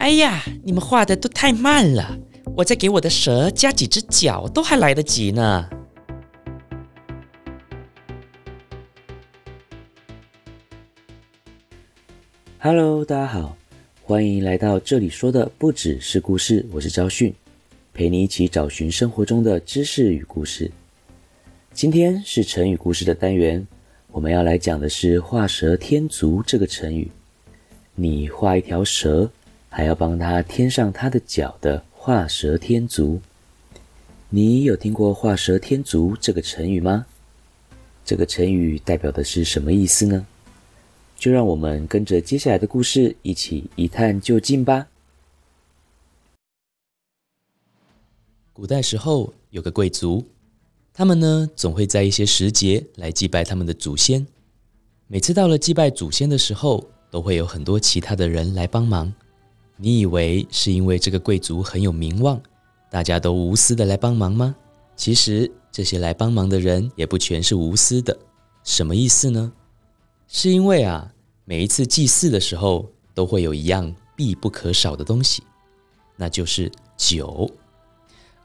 哎呀，你们画的都太慢了，我再给我的蛇加几只脚都还来得及呢。Hello，大家好，欢迎来到这里说的不只是故事，我是昭训，陪你一起找寻生活中的知识与故事。今天是成语故事的单元，我们要来讲的是“画蛇添足”这个成语。你画一条蛇，还要帮他添上他的脚的“画蛇添足”。你有听过“画蛇添足”这个成语吗？这个成语代表的是什么意思呢？就让我们跟着接下来的故事一起一探究竟吧。古代时候有个贵族，他们呢总会在一些时节来祭拜他们的祖先。每次到了祭拜祖先的时候，都会有很多其他的人来帮忙。你以为是因为这个贵族很有名望，大家都无私的来帮忙吗？其实这些来帮忙的人也不全是无私的。什么意思呢？是因为啊，每一次祭祀的时候，都会有一样必不可少的东西，那就是酒。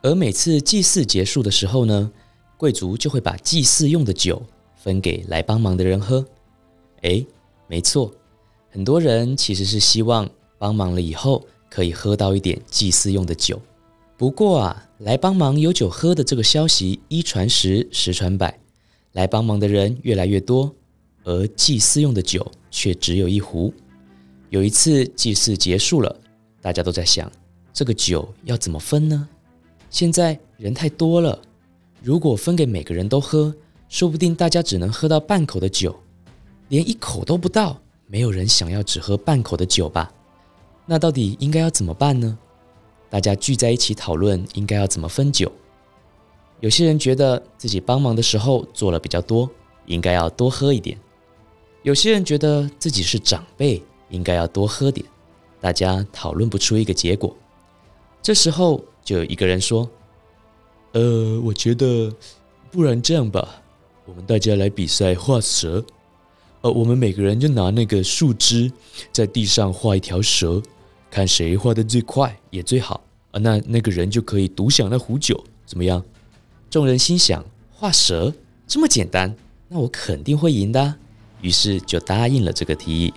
而每次祭祀结束的时候呢，贵族就会把祭祀用的酒分给来帮忙的人喝。诶，没错，很多人其实是希望帮忙了以后可以喝到一点祭祀用的酒。不过啊，来帮忙有酒喝的这个消息一传十，十传百，来帮忙的人越来越多。而祭祀用的酒却只有一壶。有一次祭祀结束了，大家都在想，这个酒要怎么分呢？现在人太多了，如果分给每个人都喝，说不定大家只能喝到半口的酒，连一口都不到。没有人想要只喝半口的酒吧？那到底应该要怎么办呢？大家聚在一起讨论应该要怎么分酒。有些人觉得自己帮忙的时候做了比较多，应该要多喝一点。有些人觉得自己是长辈，应该要多喝点。大家讨论不出一个结果。这时候就有一个人说：“呃，我觉得，不然这样吧，我们大家来比赛画蛇。呃，我们每个人就拿那个树枝在地上画一条蛇，看谁画的最快也最好啊。那那个人就可以独享那壶酒，怎么样？”众人心想：画蛇这么简单，那我肯定会赢的。于是就答应了这个提议。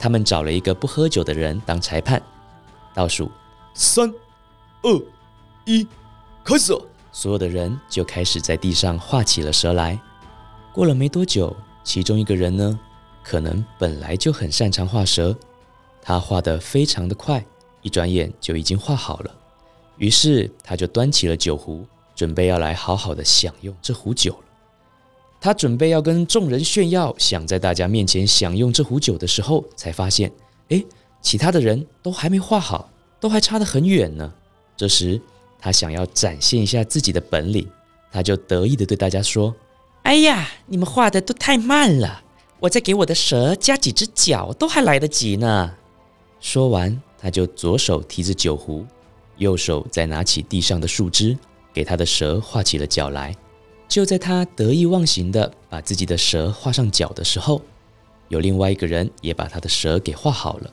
他们找了一个不喝酒的人当裁判，倒数三、二、一，开始！所有的人就开始在地上画起了蛇来。过了没多久，其中一个人呢，可能本来就很擅长画蛇，他画得非常的快，一转眼就已经画好了。于是他就端起了酒壶，准备要来好好的享用这壶酒了。他准备要跟众人炫耀，想在大家面前享用这壶酒的时候，才发现，哎，其他的人都还没画好，都还差得很远呢。这时，他想要展现一下自己的本领，他就得意地对大家说：“哎呀，你们画的都太慢了，我再给我的蛇加几只脚都还来得及呢。”说完，他就左手提着酒壶，右手再拿起地上的树枝，给他的蛇画起了脚来。就在他得意忘形的把自己的蛇画上脚的时候，有另外一个人也把他的蛇给画好了。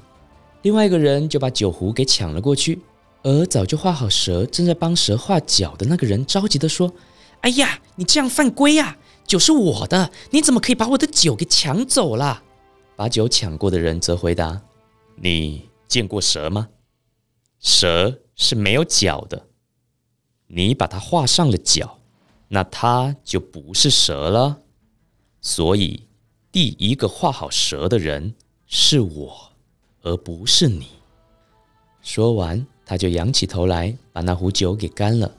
另外一个人就把酒壶给抢了过去，而早就画好蛇正在帮蛇画脚的那个人着急的说：“哎呀，你这样犯规呀！酒是我的，你怎么可以把我的酒给抢走了？”把酒抢过的人则回答：“你见过蛇吗？蛇是没有脚的，你把它画上了脚。”那它就不是蛇了，所以第一个画好蛇的人是我，而不是你。说完，他就仰起头来，把那壶酒给干了。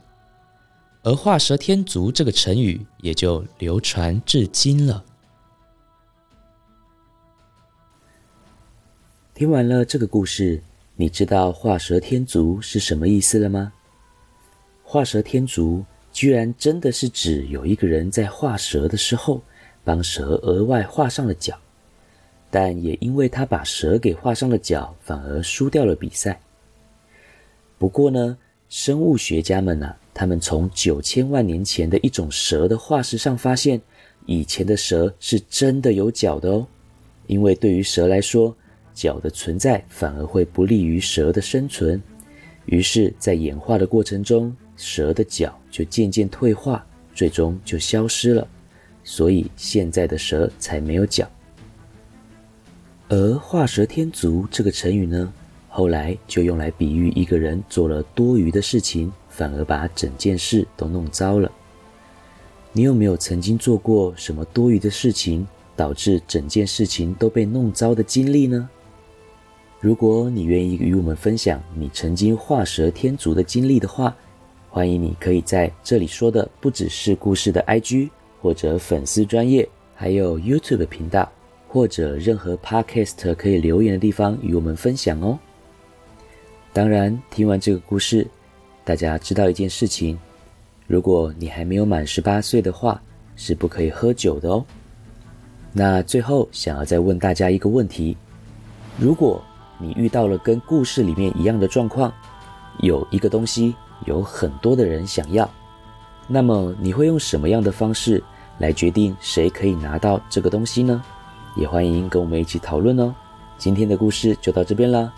而“画蛇添足”这个成语也就流传至今了。听完了这个故事，你知道“画蛇添足”是什么意思了吗？“画蛇添足”。居然真的是指有一个人在画蛇的时候，帮蛇额外画上了脚，但也因为他把蛇给画上了脚，反而输掉了比赛。不过呢，生物学家们呢，他们从九千万年前的一种蛇的化石上发现，以前的蛇是真的有脚的哦。因为对于蛇来说，脚的存在反而会不利于蛇的生存，于是，在演化的过程中，蛇的脚就渐渐退化，最终就消失了。所以，现在的蛇才没有脚。而“画蛇添足”这个成语呢，后来就用来比喻一个人做了多余的事情，反而把整件事都弄糟了。你有没有曾经做过什么多余的事情，导致整件事情都被弄糟的经历呢？如果你愿意与我们分享你曾经画蛇添足的经历的话，欢迎你可以在这里说的不只是故事的 IG 或者粉丝专业，还有 YouTube 频道。或者任何 podcast 可以留言的地方与我们分享哦。当然，听完这个故事，大家知道一件事情：如果你还没有满十八岁的话，是不可以喝酒的哦。那最后想要再问大家一个问题：如果你遇到了跟故事里面一样的状况，有一个东西有很多的人想要，那么你会用什么样的方式来决定谁可以拿到这个东西呢？也欢迎跟我们一起讨论哦。今天的故事就到这边啦，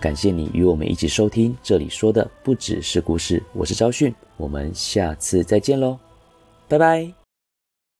感谢你与我们一起收听。这里说的不只是故事，我是昭训，我们下次再见喽，拜拜。